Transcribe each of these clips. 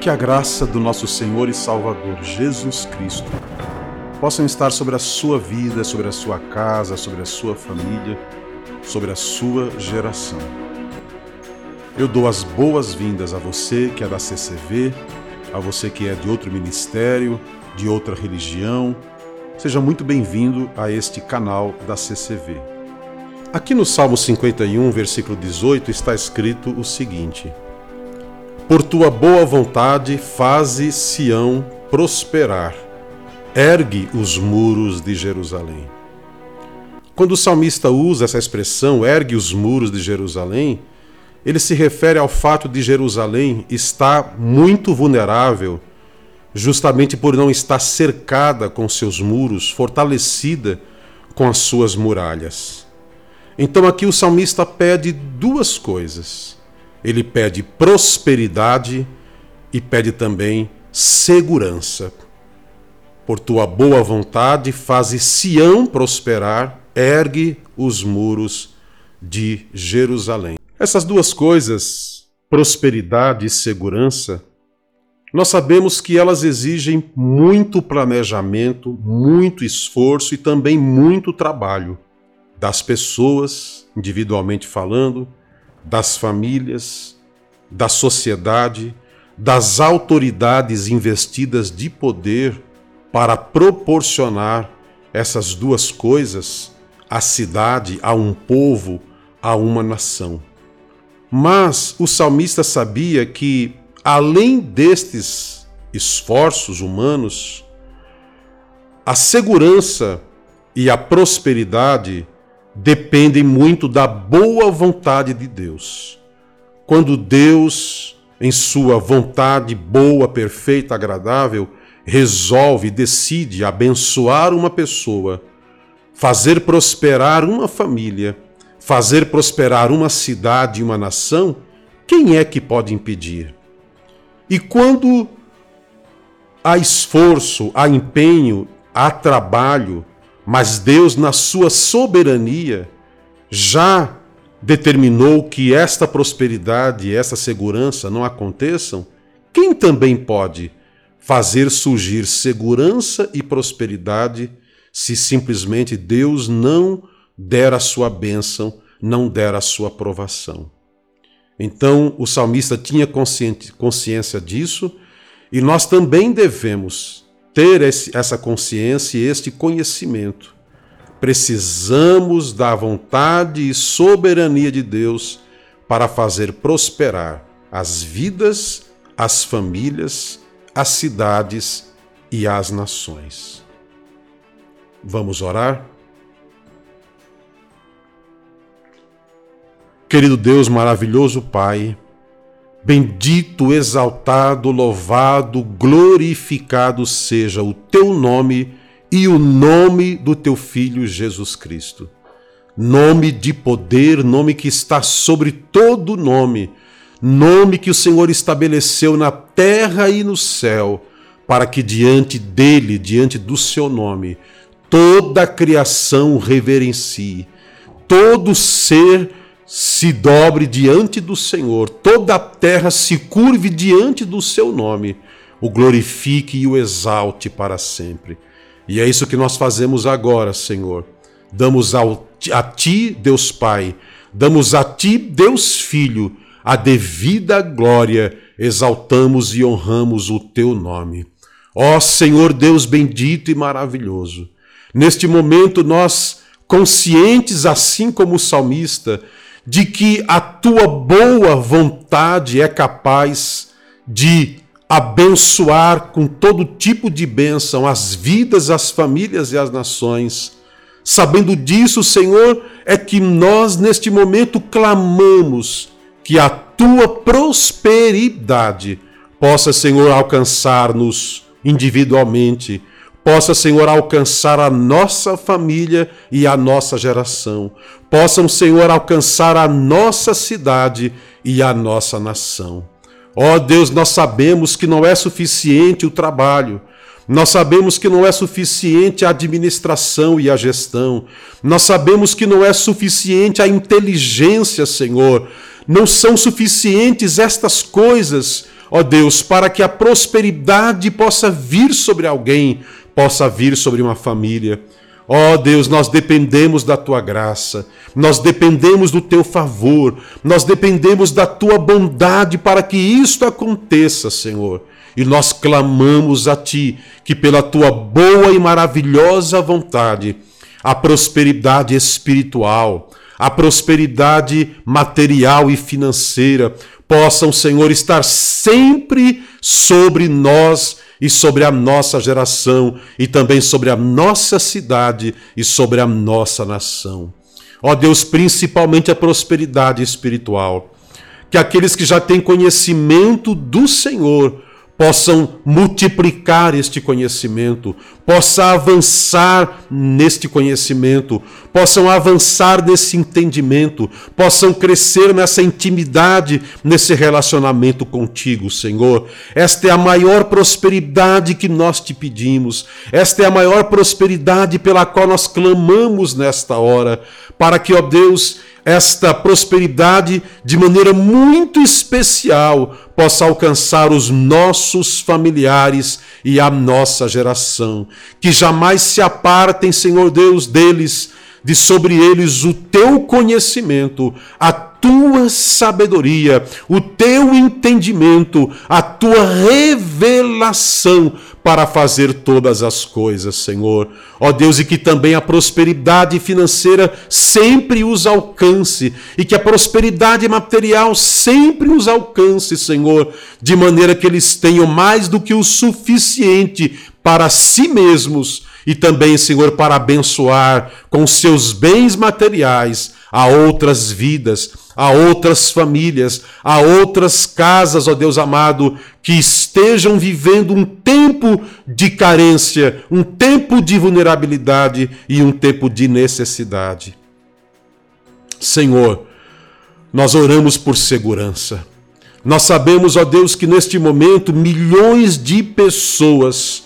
Que a graça do nosso Senhor e Salvador Jesus Cristo possam estar sobre a sua vida, sobre a sua casa, sobre a sua família, sobre a sua geração. Eu dou as boas-vindas a você que é da CCV, a você que é de outro ministério, de outra religião. Seja muito bem-vindo a este canal da CCV. Aqui no Salmo 51, versículo 18, está escrito o seguinte: por tua boa vontade, faze Sião prosperar. Ergue os muros de Jerusalém. Quando o salmista usa essa expressão, ergue os muros de Jerusalém, ele se refere ao fato de Jerusalém estar muito vulnerável, justamente por não estar cercada com seus muros, fortalecida com as suas muralhas. Então aqui o salmista pede duas coisas ele pede prosperidade e pede também segurança. Por tua boa vontade, faze Sião prosperar, ergue os muros de Jerusalém. Essas duas coisas, prosperidade e segurança, nós sabemos que elas exigem muito planejamento, muito esforço e também muito trabalho das pessoas, individualmente falando, das famílias, da sociedade, das autoridades investidas de poder para proporcionar essas duas coisas à cidade, a um povo, a uma nação. Mas o salmista sabia que, além destes esforços humanos, a segurança e a prosperidade dependem muito da boa vontade de Deus. Quando Deus, em sua vontade boa, perfeita, agradável, resolve, decide abençoar uma pessoa, fazer prosperar uma família, fazer prosperar uma cidade e uma nação, quem é que pode impedir? E quando há esforço, há empenho, há trabalho, mas Deus, na sua soberania, já determinou que esta prosperidade e essa segurança não aconteçam, quem também pode fazer surgir segurança e prosperidade se simplesmente Deus não der a sua bênção, não der a sua aprovação? Então, o salmista tinha consciência disso e nós também devemos ter esse, essa consciência e este conhecimento. Precisamos da vontade e soberania de Deus para fazer prosperar as vidas, as famílias, as cidades e as nações. Vamos orar? Querido Deus, maravilhoso Pai, Bendito, exaltado, louvado, glorificado seja o teu nome e o nome do teu Filho Jesus Cristo. Nome de poder, nome que está sobre todo nome, nome que o Senhor estabeleceu na terra e no céu, para que diante dele, diante do seu nome, toda a criação reverencie, todo ser se dobre diante do Senhor, toda a terra se curve diante do seu nome, o glorifique e o exalte para sempre. E é isso que nós fazemos agora, Senhor. Damos ao, a Ti, Deus Pai, damos a Ti, Deus Filho, a devida glória, exaltamos e honramos o Teu nome. Ó Senhor Deus bendito e maravilhoso, neste momento nós, conscientes assim como o salmista, de que a tua boa vontade é capaz de abençoar com todo tipo de bênção as vidas, as famílias e as nações. Sabendo disso, Senhor, é que nós neste momento clamamos que a tua prosperidade possa, Senhor, alcançar-nos individualmente possa, Senhor, alcançar a nossa família e a nossa geração. Possam, Senhor, alcançar a nossa cidade e a nossa nação. Ó oh, Deus, nós sabemos que não é suficiente o trabalho, nós sabemos que não é suficiente a administração e a gestão, nós sabemos que não é suficiente a inteligência, Senhor, não são suficientes estas coisas ó Deus, para que a prosperidade possa vir sobre alguém, possa vir sobre uma família. Ó oh Deus, nós dependemos da tua graça, nós dependemos do teu favor, nós dependemos da tua bondade para que isto aconteça, Senhor. E nós clamamos a ti que, pela tua boa e maravilhosa vontade, a prosperidade espiritual, a prosperidade material e financeira possam, Senhor, estar sempre sobre nós e sobre a nossa geração, e também sobre a nossa cidade e sobre a nossa nação. Ó Deus, principalmente a prosperidade espiritual. Que aqueles que já têm conhecimento do Senhor possam multiplicar este conhecimento, possam avançar neste conhecimento, possam avançar nesse entendimento, possam crescer nessa intimidade, nesse relacionamento contigo, Senhor. Esta é a maior prosperidade que nós te pedimos, esta é a maior prosperidade pela qual nós clamamos nesta hora, para que, ó Deus, esta prosperidade de maneira muito especial possa alcançar os nossos familiares e a nossa geração. Que jamais se apartem, Senhor Deus, deles, de sobre eles o teu conhecimento, a tua sabedoria, o teu entendimento, a tua revelação para fazer todas as coisas, Senhor. Ó Deus, e que também a prosperidade financeira sempre os alcance, e que a prosperidade material sempre os alcance, Senhor, de maneira que eles tenham mais do que o suficiente para si mesmos e também, Senhor, para abençoar com seus bens materiais a outras vidas, a outras famílias, a outras casas, ó Deus amado, que estejam vivendo um tempo de carência, um tempo de vulnerabilidade e um tempo de necessidade. Senhor, nós oramos por segurança. Nós sabemos, ó Deus, que neste momento milhões de pessoas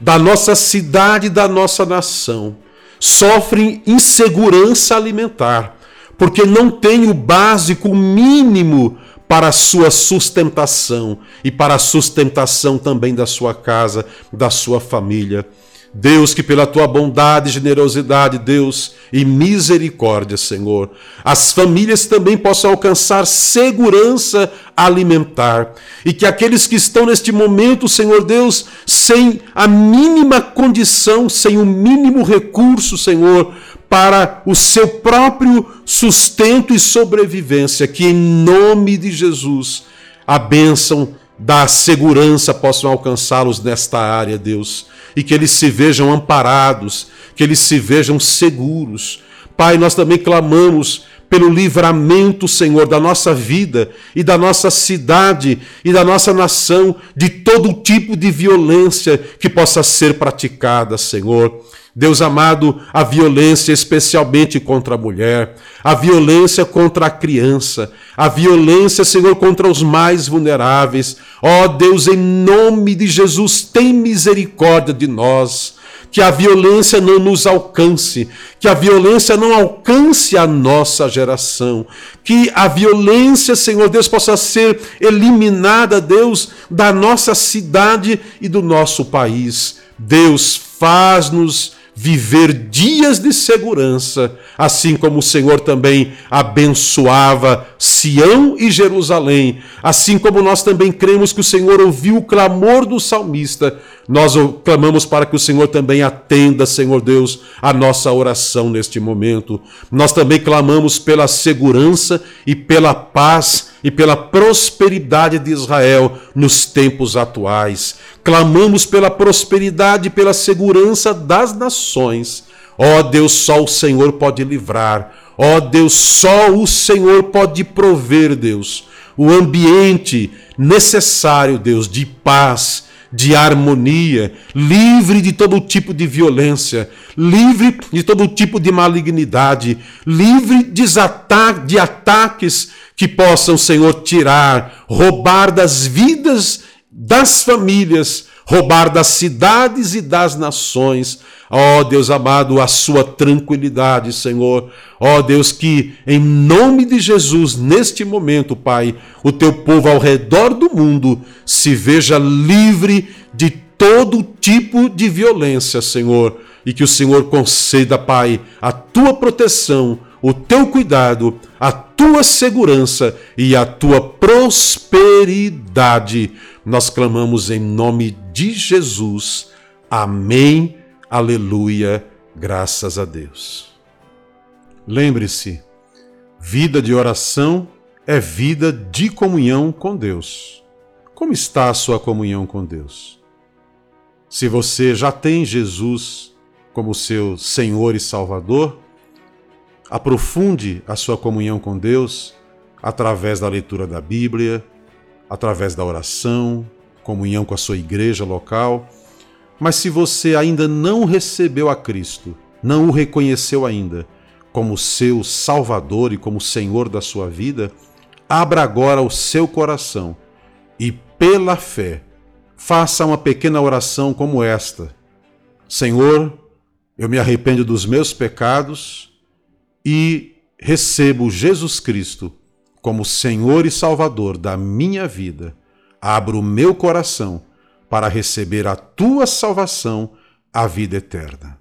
da nossa cidade, da nossa nação, sofrem insegurança alimentar, porque não têm o básico, mínimo para a sua sustentação e para a sustentação também da sua casa, da sua família. Deus, que pela tua bondade, generosidade, Deus, e misericórdia, Senhor, as famílias também possam alcançar segurança alimentar e que aqueles que estão neste momento, Senhor Deus, sem a mínima condição, sem o mínimo recurso, Senhor, para o seu próprio sustento e sobrevivência, que em nome de Jesus a bênção da segurança possam alcançá-los nesta área, Deus e que eles se vejam amparados, que eles se vejam seguros. Pai, nós também clamamos pelo livramento, Senhor, da nossa vida e da nossa cidade e da nossa nação de todo tipo de violência que possa ser praticada, Senhor. Deus amado, a violência especialmente contra a mulher, a violência contra a criança, a violência, Senhor, contra os mais vulneráveis. Ó oh, Deus, em nome de Jesus, tem misericórdia de nós. Que a violência não nos alcance, que a violência não alcance a nossa geração, que a violência, Senhor Deus, possa ser eliminada, Deus, da nossa cidade e do nosso país. Deus, faz-nos viver dias de segurança, assim como o Senhor também abençoava Sião e Jerusalém, assim como nós também cremos que o Senhor ouviu o clamor do salmista, nós clamamos para que o Senhor também atenda, Senhor Deus, a nossa oração neste momento. Nós também clamamos pela segurança e pela paz e pela prosperidade de Israel nos tempos atuais. Clamamos pela prosperidade e pela segurança das nações. Ó oh, Deus, só o Senhor pode livrar. Ó oh, Deus, só o Senhor pode prover, Deus, o ambiente necessário, Deus, de paz, de harmonia, livre de todo tipo de violência, livre de todo tipo de malignidade, livre de, ataques que possam, Senhor, tirar, roubar das vidas das famílias, roubar das cidades e das nações. Ó Deus amado, a sua tranquilidade, Senhor. Ó Deus, que em nome de Jesus, neste momento, Pai, o teu povo ao redor do mundo se veja livre de todo tipo de violência, Senhor. E que o Senhor conceda, Pai, a tua proteção, o teu cuidado, a tua segurança e a tua prosperidade. Nós clamamos em nome de Jesus. Amém. Aleluia. Graças a Deus. Lembre-se, vida de oração é vida de comunhão com Deus. Como está a sua comunhão com Deus? Se você já tem Jesus como seu Senhor e Salvador, Aprofunde a sua comunhão com Deus através da leitura da Bíblia, através da oração, comunhão com a sua igreja local. Mas se você ainda não recebeu a Cristo, não o reconheceu ainda como seu Salvador e como Senhor da sua vida, abra agora o seu coração e, pela fé, faça uma pequena oração como esta: Senhor, eu me arrependo dos meus pecados e recebo Jesus Cristo como Senhor e Salvador da minha vida, abro o meu coração para receber a tua salvação, a vida eterna.